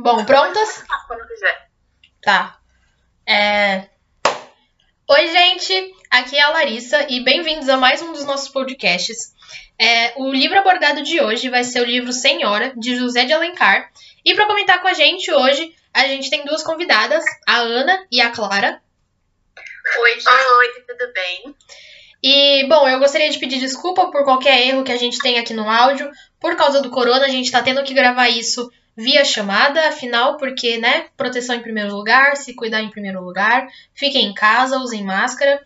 Bom, prontas? Quando quiser. Tá. É... Oi, gente! Aqui é a Larissa e bem-vindos a mais um dos nossos podcasts. É, o livro abordado de hoje vai ser o livro Senhora, de José de Alencar. E para comentar com a gente hoje, a gente tem duas convidadas, a Ana e a Clara. Oi, gente. Oi, tudo bem? E, bom, eu gostaria de pedir desculpa por qualquer erro que a gente tem aqui no áudio. Por causa do corona, a gente tá tendo que gravar isso via chamada, afinal, porque, né, proteção em primeiro lugar, se cuidar em primeiro lugar, fiquem em casa, usem máscara.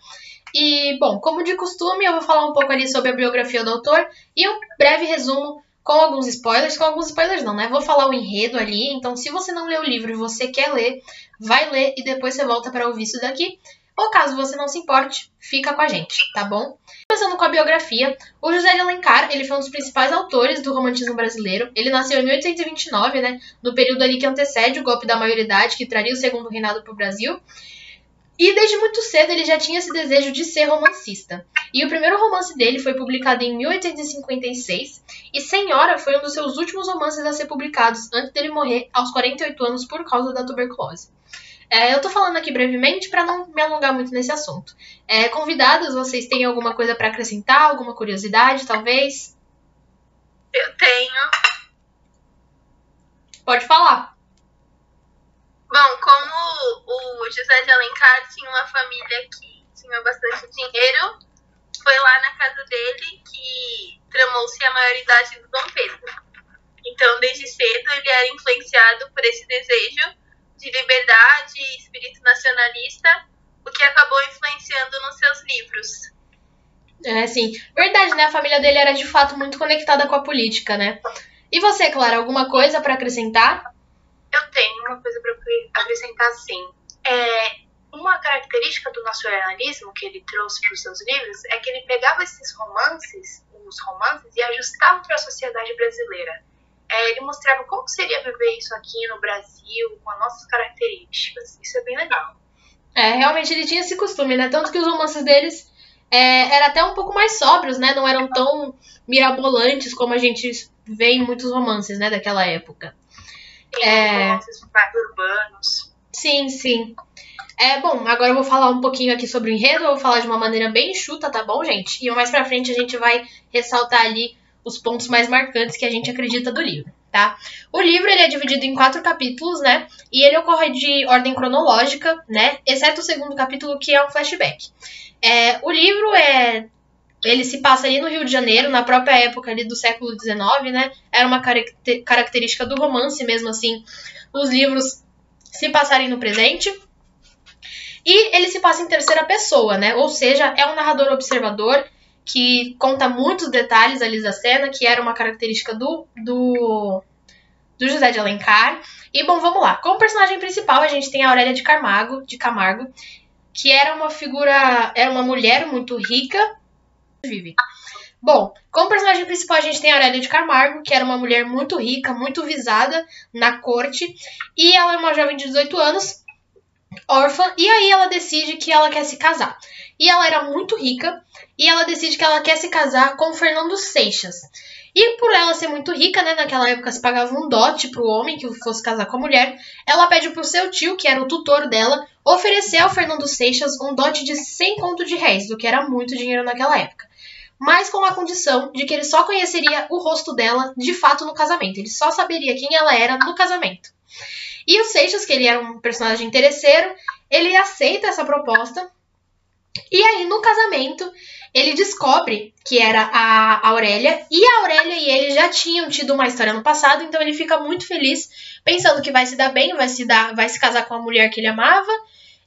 E, bom, como de costume, eu vou falar um pouco ali sobre a biografia do autor e um breve resumo com alguns spoilers, com alguns spoilers não, né? Vou falar o enredo ali, então se você não leu o livro e você quer ler, vai ler e depois você volta para ouvir isso daqui. Ou caso você não se importe, fica com a gente, tá bom? Começando com a biografia, o José de Alencar, ele foi um dos principais autores do romantismo brasileiro. Ele nasceu em 1829, né, no período ali que antecede o golpe da maioridade, que traria o segundo reinado para o Brasil. E desde muito cedo ele já tinha esse desejo de ser romancista. E o primeiro romance dele foi publicado em 1856, e Senhora foi um dos seus últimos romances a ser publicados antes dele morrer aos 48 anos por causa da tuberculose. É, eu tô falando aqui brevemente para não me alongar muito nesse assunto. É, convidados, vocês têm alguma coisa para acrescentar? Alguma curiosidade, talvez? Eu tenho. Pode falar. Bom, como o José de Alencar tinha uma família que tinha bastante dinheiro, foi lá na casa dele que tramou-se a maioridade do Dom Pedro. Então, desde cedo, ele era influenciado por esse desejo de liberdade e espírito nacionalista, o que acabou influenciando nos seus livros. É, sim. Verdade, né? A família dele era de fato muito conectada com a política, né? E você, Clara, alguma coisa para acrescentar? Eu tenho uma coisa para acrescentar, sim. É, uma característica do nacionalismo que ele trouxe para os seus livros é que ele pegava esses romances, os romances, e ajustava para a sociedade brasileira. É, ele mostrava como seria viver isso aqui no Brasil, com as nossas características. Isso é bem legal. É, realmente ele tinha esse costume, né? Tanto que os romances deles é, eram até um pouco mais sóbrios, né? Não eram tão mirabolantes como a gente vê em muitos romances, né? Daquela época. Tem é... romances mais urbanos. Sim, sim. É, bom, agora eu vou falar um pouquinho aqui sobre o enredo, eu vou falar de uma maneira bem enxuta, tá bom, gente? E mais pra frente a gente vai ressaltar ali os pontos mais marcantes que a gente acredita do livro, tá? O livro ele é dividido em quatro capítulos, né? E ele ocorre de ordem cronológica, né? Exceto o segundo capítulo que é um flashback. É, o livro é ele se passa ali no Rio de Janeiro, na própria época ali do século XIX, né? Era uma característica do romance, mesmo assim, os livros se passarem no presente. E ele se passa em terceira pessoa, né? Ou seja, é um narrador observador que conta muitos detalhes ali da cena, que era uma característica do, do, do José de Alencar. E bom, vamos lá. Como personagem principal, a gente tem a Aurélia de Camargo, de Camargo, que era uma figura, era uma mulher muito rica. Vive. Bom, como personagem principal, a gente tem a Aurélia de Camargo, que era uma mulher muito rica, muito visada na corte, e ela é uma jovem de 18 anos, órfã, e aí ela decide que ela quer se casar. E ela era muito rica, e ela decide que ela quer se casar com Fernando Seixas. E por ela ser muito rica, né, naquela época se pagava um dote pro homem que fosse casar com a mulher, ela pede pro seu tio, que era o tutor dela, oferecer ao Fernando Seixas um dote de 100 conto de réis, o que era muito dinheiro naquela época. Mas com a condição de que ele só conheceria o rosto dela de fato no casamento, ele só saberia quem ela era no casamento. E o Seixas, que ele era um personagem interesseiro, ele aceita essa proposta. E aí, no casamento, ele descobre que era a Aurélia, e a Aurélia e ele já tinham tido uma história no passado, então ele fica muito feliz, pensando que vai se dar bem, vai se dar, vai se casar com a mulher que ele amava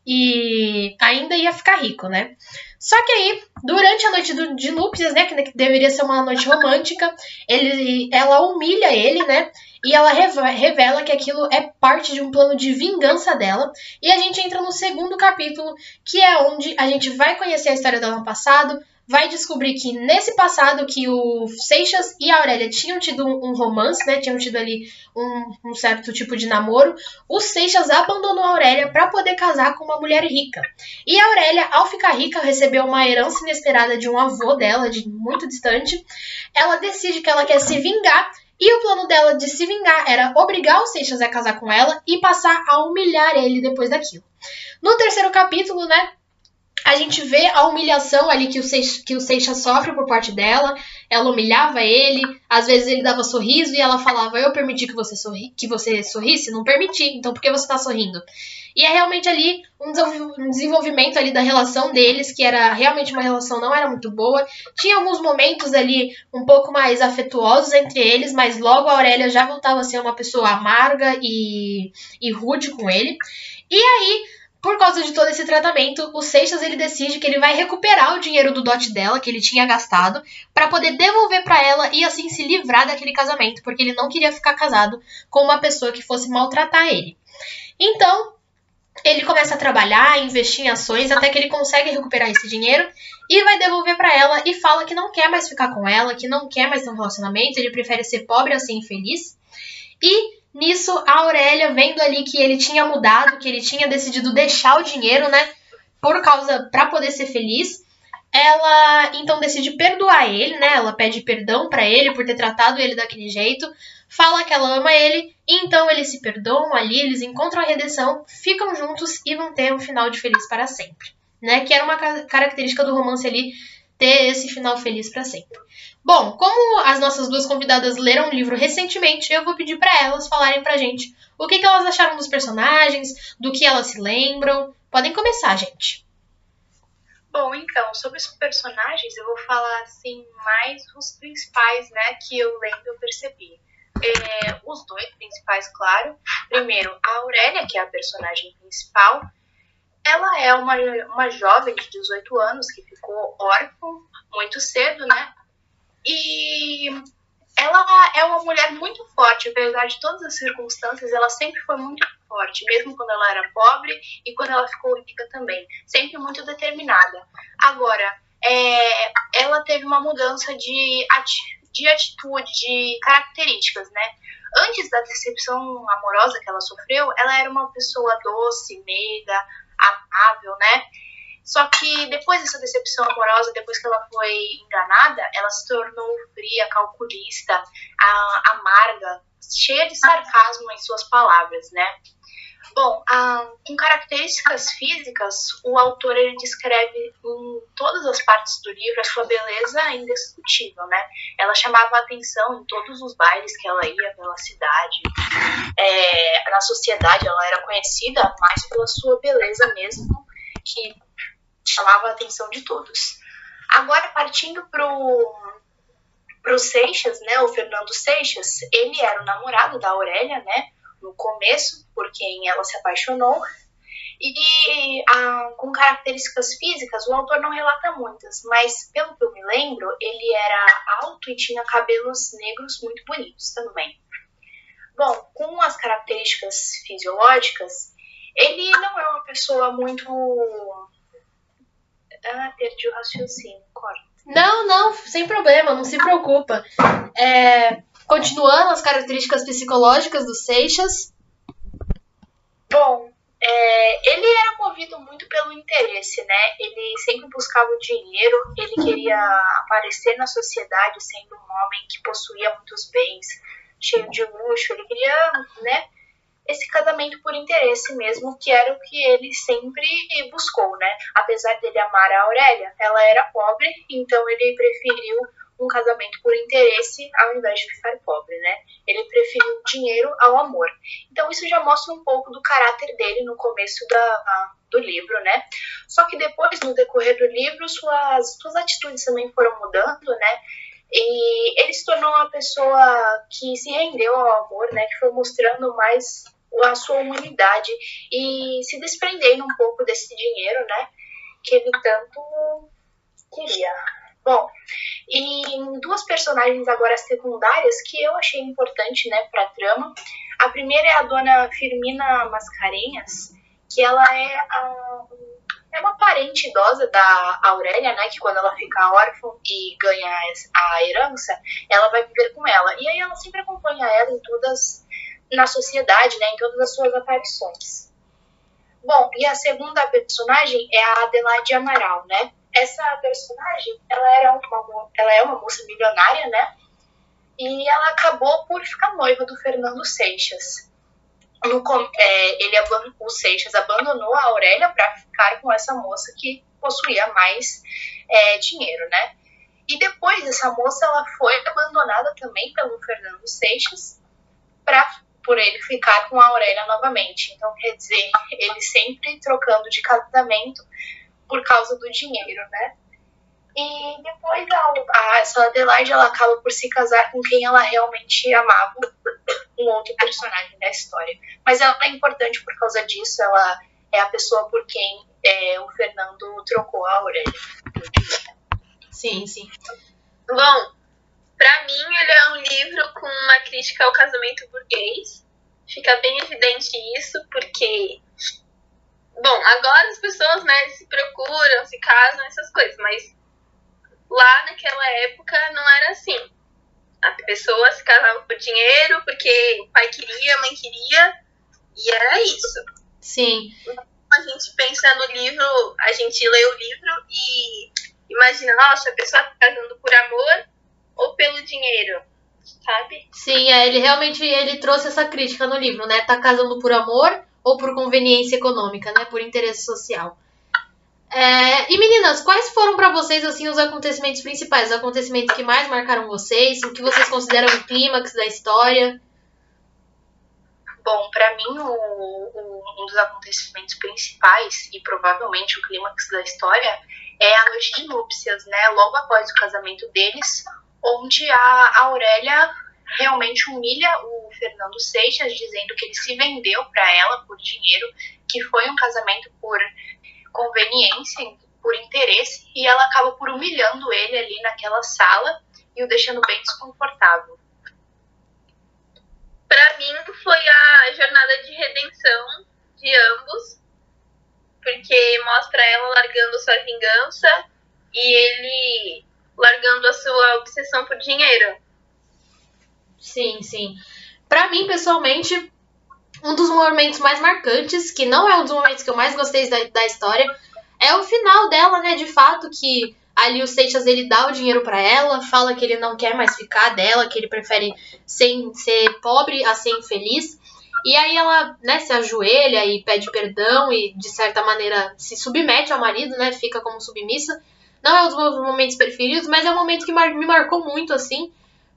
e ainda ia ficar rico, né? Só que aí, durante a noite do, de núpcias, né, que deveria ser uma noite romântica, ele, ela humilha ele, né? E ela revela que aquilo é parte de um plano de vingança dela. E a gente entra no segundo capítulo, que é onde a gente vai conhecer a história dela no passado, vai descobrir que nesse passado que o Seixas e a Aurélia tinham tido um, romance, né? Tinham tido ali um, um, certo tipo de namoro. O Seixas abandonou a Aurélia para poder casar com uma mulher rica. E a Aurélia, ao ficar rica, recebeu uma herança inesperada de um avô dela, de muito distante. Ela decide que ela quer se vingar E o plano dela de se vingar era obrigar o Seixas a casar com ela e passar a humilhar ele depois daquilo. No terceiro capítulo, né, a gente vê a humilhação ali que o, Seixas, que o Seixas sofre por parte dela. Ela humilhava ele, às vezes ele dava sorriso e ela falava: Eu permiti que você, sorri que você sorrisse? Não permiti, então por que você tá sorrindo? E é realmente ali um desenvolvimento ali da relação deles, que era realmente uma relação não era muito boa. Tinha alguns momentos ali um pouco mais afetuosos entre eles, mas logo a Aurélia já voltava a ser uma pessoa amarga e, e rude com ele. E aí, por causa de todo esse tratamento, o Seixas ele decide que ele vai recuperar o dinheiro do dote dela que ele tinha gastado para poder devolver para ela e assim se livrar daquele casamento, porque ele não queria ficar casado com uma pessoa que fosse maltratar ele. Então, ele começa a trabalhar, investir em ações, até que ele consegue recuperar esse dinheiro e vai devolver para ela e fala que não quer mais ficar com ela, que não quer mais ter um relacionamento, ele prefere ser pobre a ser infeliz. E nisso a Aurélia, vendo ali que ele tinha mudado, que ele tinha decidido deixar o dinheiro, né, por causa para poder ser feliz, ela então decide perdoar ele, né? Ela pede perdão para ele por ter tratado ele daquele jeito, fala que ela ama ele, e então eles se perdoam ali, eles encontram a redenção, ficam juntos e vão ter um final de feliz para sempre, né? Que era uma característica do romance ali ter esse final feliz para sempre. Bom, como as nossas duas convidadas leram o livro recentemente, eu vou pedir para elas falarem pra gente o que, que elas acharam dos personagens, do que elas se lembram. Podem começar, gente. Bom, então, sobre os personagens, eu vou falar assim mais os principais, né, que eu lendo eu percebi. É, os dois principais, claro. Primeiro, a Aurélia, que é a personagem principal. Ela é uma, uma jovem de 18 anos que ficou órfã muito cedo, né? E ela é uma mulher muito forte, apesar de todas as circunstâncias, ela sempre foi muito forte, mesmo quando ela era pobre e quando ela ficou rica também, sempre muito determinada. Agora, é, ela teve uma mudança de, de atitude, de características, né? Antes da decepção amorosa que ela sofreu, ela era uma pessoa doce, meiga, amável, né? Só que depois dessa decepção amorosa, depois que ela foi enganada, ela se tornou fria, calculista, amarga, cheia de sarcasmo em suas palavras, né? Bom, ah, com características físicas, o autor ele descreve em todas as partes do livro a sua beleza indiscutível, né? Ela chamava a atenção em todos os bailes que ela ia pela cidade. É, na sociedade, ela era conhecida mais pela sua beleza mesmo, que chamava a atenção de todos. Agora, partindo pro pro Seixas, né, o Fernando Seixas, ele era o namorado da Aurélia, né, no começo, por quem ela se apaixonou, e ah, com características físicas, o autor não relata muitas, mas pelo que eu me lembro, ele era alto e tinha cabelos negros muito bonitos também. Bom, com as características fisiológicas, ele não é uma pessoa muito ah, perdi o raciocínio, corta. Não, não, sem problema, não se preocupa. É, continuando as características psicológicas do Seixas. Bom, é, ele era movido muito pelo interesse, né? Ele sempre buscava o dinheiro, ele queria aparecer na sociedade sendo um homem que possuía muitos bens, cheio de luxo, ele queria, né, esse casamento por interesse mesmo, que era o que ele sempre buscou, né? Apesar dele amar a Aurélia, ela era pobre, então ele preferiu um casamento por interesse ao invés de ficar pobre, né? Ele preferiu dinheiro ao amor. Então isso já mostra um pouco do caráter dele no começo da, do livro, né? Só que depois, no decorrer do livro, suas, suas atitudes também foram mudando, né? E ele se tornou uma pessoa que se rendeu ao amor, né? Que foi mostrando mais a sua humanidade e se desprendendo um pouco desse dinheiro, né? Que ele tanto queria. Bom, e duas personagens agora secundárias que eu achei importante, né, pra trama. A primeira é a dona Firmina Mascarenhas, que ela é a, é uma parente idosa da Aurélia, né, que quando ela fica órfã e ganha a herança, ela vai viver com ela. E aí ela sempre acompanha ela em todas na sociedade, né, em todas as suas aparições. Bom, e a segunda personagem é a Adelaide Amaral, né? Essa personagem, ela era uma, ela é uma moça milionária, né? e ela acabou por ficar noiva do Fernando Seixas. No, é, ele o Seixas abandonou a Aurélia para ficar com essa moça que possuía mais é, dinheiro, né? E depois essa moça ela foi abandonada também pelo Fernando Seixas para por ele ficar com a Aurélia novamente. Então, quer dizer, ele sempre trocando de casamento por causa do dinheiro, né? E depois a, a, essa Adelaide ela acaba por se casar com quem ela realmente amava, um outro personagem da história. Mas ela é importante por causa disso, ela é a pessoa por quem é, o Fernando trocou a Aurélia. Sim, sim. Bom, para mim ele é um livro com uma crítica ao casamento burguês. Fica bem evidente isso, porque Bom, agora as pessoas, né, se procuram, se casam, essas coisas, mas lá naquela época não era assim. A pessoa se casava por dinheiro, porque o pai queria, a mãe queria, e era isso. Sim. A gente pensa no livro, a gente lê o livro e imagina, nossa, a pessoa tá casando por amor ou pelo dinheiro, sabe? Sim, é, ele realmente ele trouxe essa crítica no livro, né? Tá casando por amor ou por conveniência econômica, né? Por interesse social. É, e meninas, quais foram para vocês assim os acontecimentos principais, os acontecimentos que mais marcaram vocês, o que vocês consideram o clímax da história? Bom, para mim o, o, um dos acontecimentos principais e provavelmente o clímax da história é a noite de núpcias, né? Logo após o casamento deles, onde a Aurélia realmente humilha o Fernando Seixas, dizendo que ele se vendeu para ela por dinheiro, que foi um casamento por conveniência, por interesse, e ela acaba por humilhando ele ali naquela sala e o deixando bem desconfortável. Para mim foi a jornada de redenção de ambos, porque mostra ela largando sua vingança e ele largando a sua obsessão por dinheiro. Sim, sim. Para mim, pessoalmente, um dos momentos mais marcantes, que não é um dos momentos que eu mais gostei da, da história, é o final dela, né? De fato, que ali o Seixas ele dá o dinheiro para ela, fala que ele não quer mais ficar dela, que ele prefere ser, ser pobre a ser infeliz. E aí ela, né, se ajoelha e pede perdão e de certa maneira se submete ao marido, né, fica como submissa. Não é um dos meus momentos preferidos, mas é um momento que me marcou muito assim,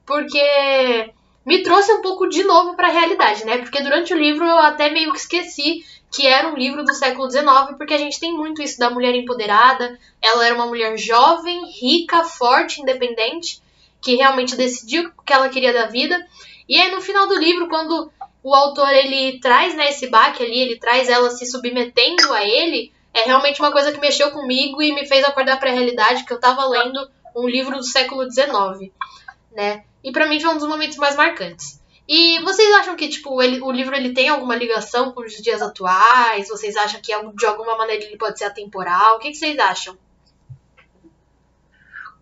porque me trouxe um pouco de novo para a realidade, né? Porque durante o livro eu até meio que esqueci que era um livro do século XIX, porque a gente tem muito isso da mulher empoderada. Ela era uma mulher jovem, rica, forte, independente, que realmente decidiu o que ela queria da vida. E aí no final do livro, quando o autor ele traz né, esse baque ali, ele traz ela se submetendo a ele, é realmente uma coisa que mexeu comigo e me fez acordar para a realidade que eu estava lendo um livro do século XIX, né? E para mim foi um dos momentos mais marcantes. E vocês acham que tipo ele, o livro ele tem alguma ligação com os dias atuais? Vocês acham que de alguma maneira ele pode ser atemporal? O que, que vocês acham?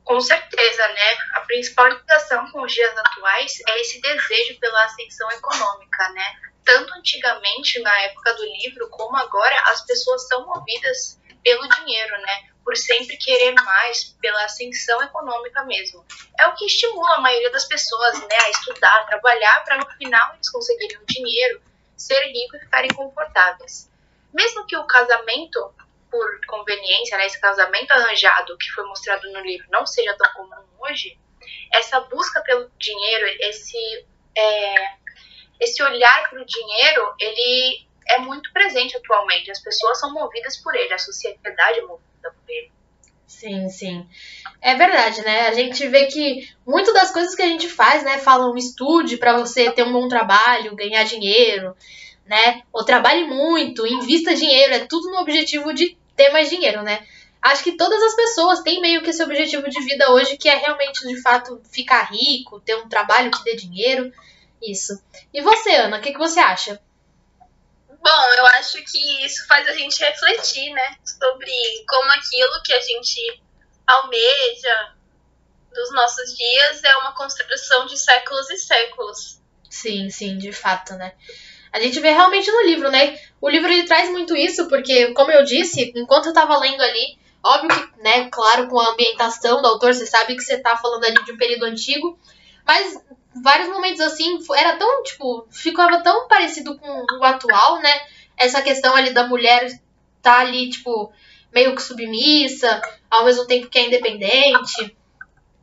Com certeza, né? A principal ligação com os dias atuais é esse desejo pela ascensão econômica, né? Tanto antigamente, na época do livro, como agora, as pessoas são movidas pelo dinheiro, né? por sempre querer mais, pela ascensão econômica mesmo. É o que estimula a maioria das pessoas né, a estudar, a trabalhar, para no final eles conseguirem o dinheiro, ser rico e ficarem confortáveis. Mesmo que o casamento, por conveniência, né, esse casamento arranjado que foi mostrado no livro não seja tão comum hoje, essa busca pelo dinheiro, esse, é, esse olhar para o dinheiro, ele é muito presente atualmente. As pessoas são movidas por ele, a sociedade é movida dele. Sim, sim. É verdade, né? A gente vê que muitas das coisas que a gente faz, né, falam estude para você ter um bom trabalho, ganhar dinheiro, né? Ou trabalhe muito, invista dinheiro, é tudo no objetivo de ter mais dinheiro, né? Acho que todas as pessoas têm meio que esse objetivo de vida hoje, que é realmente, de fato, ficar rico, ter um trabalho que dê dinheiro. Isso. E você, Ana, o que, que você acha? Bom, eu acho que isso faz a gente refletir, né? Sobre como aquilo que a gente almeja dos nossos dias é uma construção de séculos e séculos. Sim, sim, de fato, né? A gente vê realmente no livro, né? O livro ele traz muito isso, porque, como eu disse, enquanto eu tava lendo ali, óbvio que, né, claro, com a ambientação do autor, você sabe que você tá falando ali de um período antigo, mas vários momentos assim, era tão, tipo, ficava tão parecido com o atual, né? Essa questão ali da mulher tá ali, tipo, meio que submissa, ao mesmo tempo que é independente.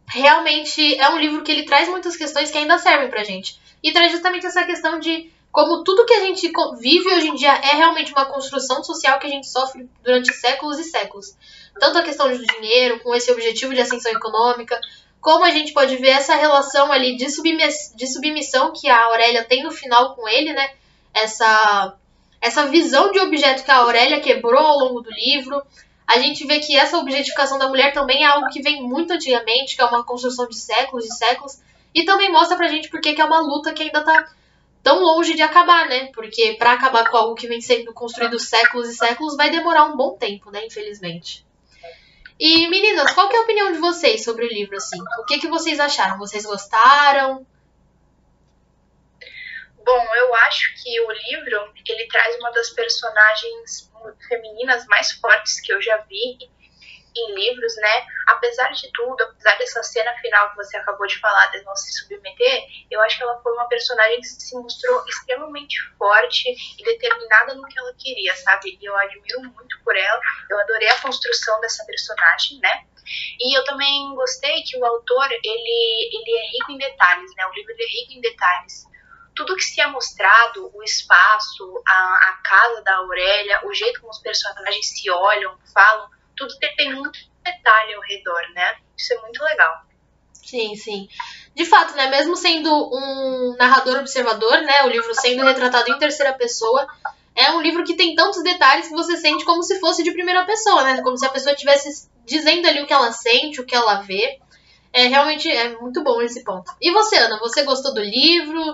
Realmente é um livro que ele traz muitas questões que ainda servem pra gente. E traz justamente essa questão de como tudo que a gente vive hoje em dia é realmente uma construção social que a gente sofre durante séculos e séculos. Tanto a questão do dinheiro, com esse objetivo de ascensão econômica, como a gente pode ver essa relação ali de, submiss de submissão que a Aurélia tem no final com ele, né? Essa, essa visão de objeto que a Aurélia quebrou ao longo do livro. A gente vê que essa objetificação da mulher também é algo que vem muito antigamente, que é uma construção de séculos e séculos. E também mostra pra gente porque que é uma luta que ainda tá tão longe de acabar, né? Porque para acabar com algo que vem sendo construído séculos e séculos vai demorar um bom tempo, né? Infelizmente. E meninas, qual é a opinião de vocês sobre o livro assim? O que que vocês acharam? Vocês gostaram? Bom, eu acho que o livro ele traz uma das personagens femininas mais fortes que eu já vi em livros, né? Apesar de tudo, apesar dessa cena final que você acabou de falar, de não se submeter, eu acho que ela foi uma personagem que se mostrou extremamente forte e determinada no que ela queria, sabe? E eu admiro muito por ela. Eu adorei a construção dessa personagem, né? E eu também gostei que o autor, ele, ele é rico em detalhes, né? O livro é rico em detalhes tudo que se é mostrado, o espaço, a, a casa da Aurélia, o jeito como os personagens se olham, falam, tudo tem muito detalhe ao redor, né? Isso é muito legal. Sim, sim. De fato, né? Mesmo sendo um narrador observador, né? O livro sendo retratado em terceira pessoa, é um livro que tem tantos detalhes que você sente como se fosse de primeira pessoa, né? Como se a pessoa estivesse dizendo ali o que ela sente, o que ela vê. É realmente é muito bom esse ponto. E você, Ana, você gostou do livro?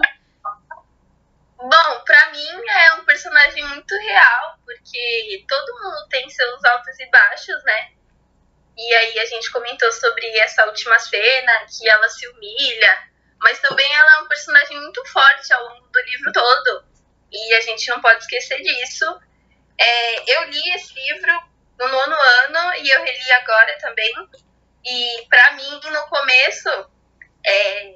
Bom, pra mim é um personagem muito real, porque todo mundo tem seus altos e baixos, né? E aí a gente comentou sobre essa última cena, que ela se humilha, mas também ela é um personagem muito forte ao longo do livro todo. E a gente não pode esquecer disso. É, eu li esse livro no nono ano e eu reli agora também. E para mim, no começo, é,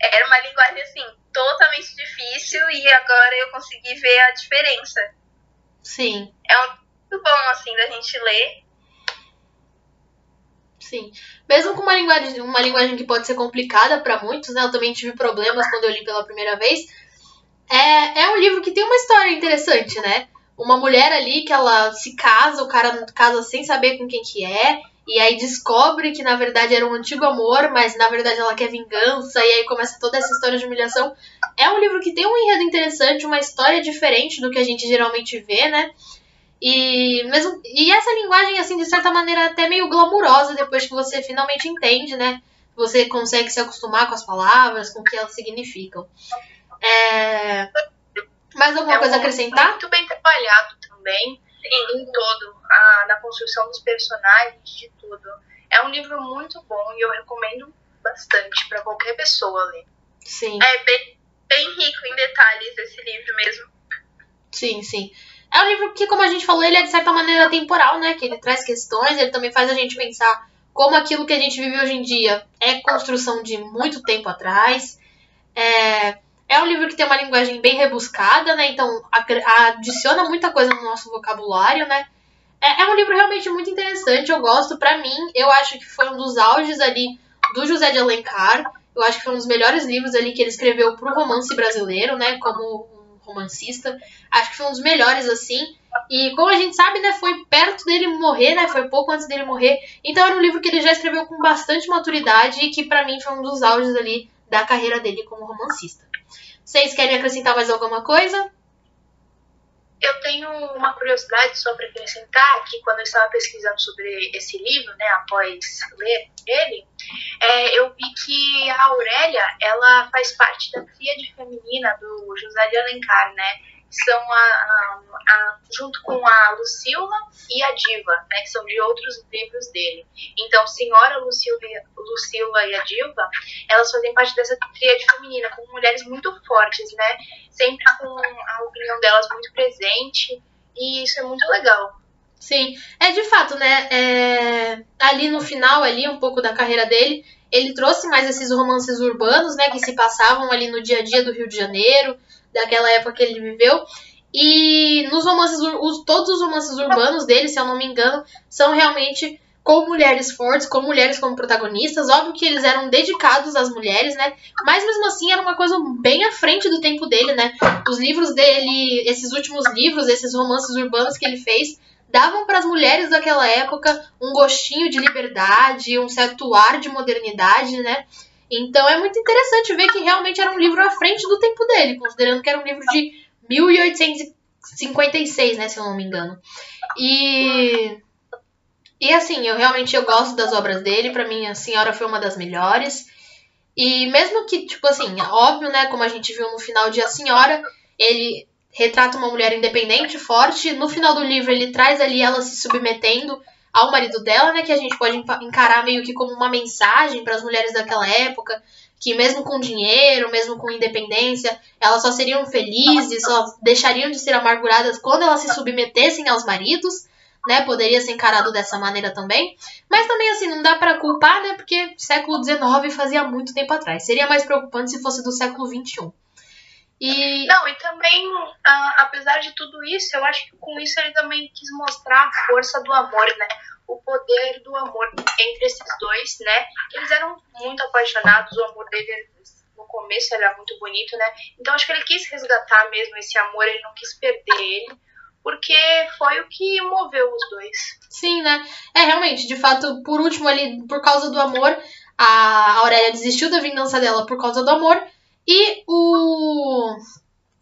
era uma linguagem assim totalmente difícil e agora eu consegui ver a diferença. Sim. É um, muito bom, assim, da gente ler. Sim. Mesmo com uma linguagem, uma linguagem que pode ser complicada para muitos, né? Eu também tive problemas quando eu li pela primeira vez. É, é um livro que tem uma história interessante, né? Uma mulher ali que ela se casa, o cara casa sem saber com quem que é. E aí descobre que na verdade era um antigo amor, mas na verdade ela quer vingança, e aí começa toda essa história de humilhação. É um livro que tem um enredo interessante, uma história diferente do que a gente geralmente vê, né? E, mesmo, e essa linguagem, assim, de certa maneira, até meio glamurosa depois que você finalmente entende, né? Você consegue se acostumar com as palavras, com o que elas significam. É... Mais alguma é coisa a acrescentar? Muito bem trabalhado também em todo, a, na construção dos personagens, de tudo. É um livro muito bom e eu recomendo bastante para qualquer pessoa ler. Sim. É bem, bem rico em detalhes esse livro mesmo. Sim, sim. É um livro que, como a gente falou, ele é de certa maneira temporal, né? Que ele traz questões, ele também faz a gente pensar como aquilo que a gente vive hoje em dia é construção de muito tempo atrás. É, é um livro que tem uma linguagem bem rebuscada, né? Então adiciona muita coisa no nosso vocabulário, né? É, é um livro realmente muito interessante, eu gosto. Para mim, eu acho que foi um dos auges ali do José de Alencar. Eu acho que foi um dos melhores livros ali que ele escreveu pro romance brasileiro, né? Como um romancista. Acho que foi um dos melhores, assim. E como a gente sabe, né, foi perto dele morrer, né? Foi pouco antes dele morrer. Então era um livro que ele já escreveu com bastante maturidade e que para mim foi um dos auges ali da carreira dele como romancista. Vocês querem acrescentar mais alguma coisa? Eu tenho uma curiosidade só para acrescentar que quando eu estava pesquisando sobre esse livro, né, após ler ele, é, eu vi que a Aurélia, ela faz parte da tríade feminina do José de Alencar, né? São a, a, a, junto com a Lucila e a Diva, né, que são de outros livros dele. Então, Senhora Lucila, e a Diva, elas fazem parte dessa tríade feminina, com mulheres muito fortes, né, sempre com a opinião delas muito presente, e isso é muito legal. Sim, é de fato, né? É... Ali no final, ali um pouco da carreira dele, ele trouxe mais esses romances urbanos, né, que se passavam ali no dia a dia do Rio de Janeiro, daquela época que ele viveu. E nos romances, os, todos os romances urbanos dele, se eu não me engano, são realmente com mulheres fortes, com mulheres como protagonistas. Óbvio que eles eram dedicados às mulheres, né? Mas mesmo assim era uma coisa bem à frente do tempo dele, né? Os livros dele, esses últimos livros, esses romances urbanos que ele fez, davam para as mulheres daquela época um gostinho de liberdade, um certo ar de modernidade, né? Então é muito interessante ver que realmente era um livro à frente do tempo dele, considerando que era um livro de 1856, né, se eu não me engano. E e assim, eu realmente eu gosto das obras dele, para mim a Senhora foi uma das melhores. E mesmo que, tipo assim, óbvio, né, como a gente viu no final de A Senhora, ele retrata uma mulher independente, forte. No final do livro ele traz ali ela se submetendo ao marido dela, né, que a gente pode encarar meio que como uma mensagem para as mulheres daquela época, que mesmo com dinheiro, mesmo com independência, elas só seriam felizes, só deixariam de ser amarguradas quando elas se submetessem aos maridos, né? Poderia ser encarado dessa maneira também. Mas também assim, não dá para culpar, né? Porque século XIX fazia muito tempo atrás. Seria mais preocupante se fosse do século XXI. E... Não, e também, uh, apesar de tudo isso, eu acho que com isso ele também quis mostrar a força do amor, né? O poder do amor entre esses dois, né? Eles eram muito apaixonados, o amor dele no começo era muito bonito, né? Então acho que ele quis resgatar mesmo esse amor, ele não quis perder ele, porque foi o que moveu os dois. Sim, né? É, realmente, de fato, por último ali, por causa do amor, a Aurélia desistiu da vingança dela por causa do amor, e o,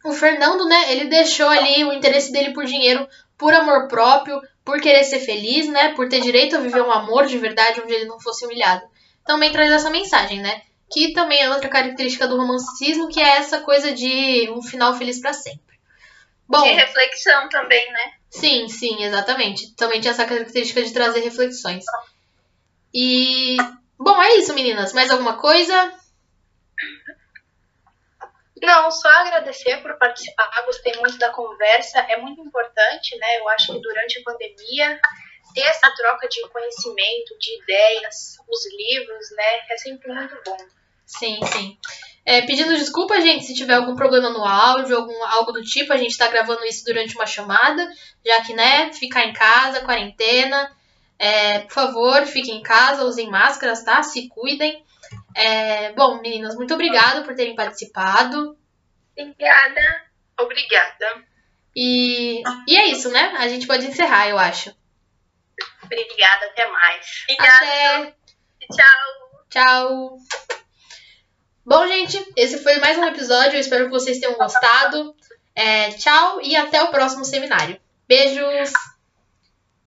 o Fernando, né, ele deixou ali o interesse dele por dinheiro, por amor próprio, por querer ser feliz, né, por ter direito a viver um amor de verdade onde ele não fosse humilhado. Também traz essa mensagem, né, que também é outra característica do romanticismo, que é essa coisa de um final feliz para sempre. Bom, de reflexão também, né? Sim, sim, exatamente. Também tinha essa característica de trazer reflexões. E bom, é isso, meninas. Mais alguma coisa? Não, só agradecer por participar, gostei muito da conversa, é muito importante, né? Eu acho que durante a pandemia ter essa troca de conhecimento, de ideias, os livros, né? É sempre muito bom. Sim, sim. É, pedindo desculpa, gente, se tiver algum problema no áudio, algum, algo do tipo, a gente tá gravando isso durante uma chamada, já que, né, ficar em casa, quarentena. É, por favor, fiquem em casa, usem máscaras, tá? Se cuidem. É, bom, meninas, muito obrigada por terem participado. Obrigada. Obrigada. E, e é isso, né? A gente pode encerrar, eu acho. Obrigada, até mais. Obrigada. Até. Tchau. Tchau. Bom, gente, esse foi mais um episódio. Eu espero que vocês tenham gostado. É, tchau e até o próximo seminário. Beijos!